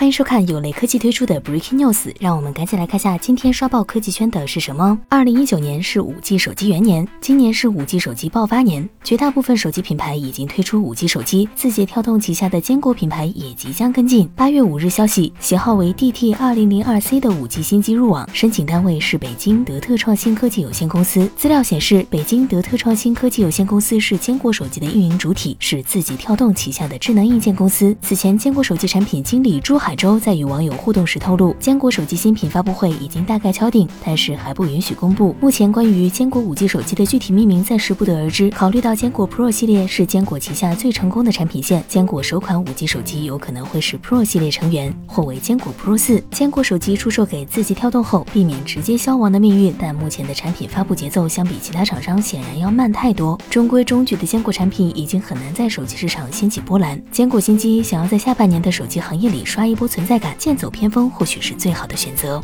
欢迎收看有雷科技推出的 Breaking News，让我们赶紧来看下今天刷爆科技圈的是什么。二零一九年是五 G 手机元年，今年是五 G 手机爆发年，绝大部分手机品牌已经推出五 G 手机，字节跳动旗下的坚果品牌也即将跟进。八月五日消息，型号为 DT 二零零二 C 的五 G 新机入网，申请单位是北京德特创新科技有限公司。资料显示，北京德特创新科技有限公司是坚果手机的运营主体，是字节跳动旗下的智能硬件公司。此前，坚果手机产品经理朱海。海州在与网友互动时透露，坚果手机新品发布会已经大概敲定，但是还不允许公布。目前关于坚果五 G 手机的具体命名暂时不得而知。考虑到坚果 Pro 系列是坚果旗下最成功的产品线，坚果首款五 G 手机有可能会是 Pro 系列成员，或为坚果 Pro 四。坚果手机出售给字节跳动后，避免直接消亡的命运。但目前的产品发布节奏相比其他厂商显然要慢太多。中规中矩的坚果产品已经很难在手机市场掀起波澜。坚果新机想要在下半年的手机行业里刷一。不存在感，剑走偏锋或许是最好的选择。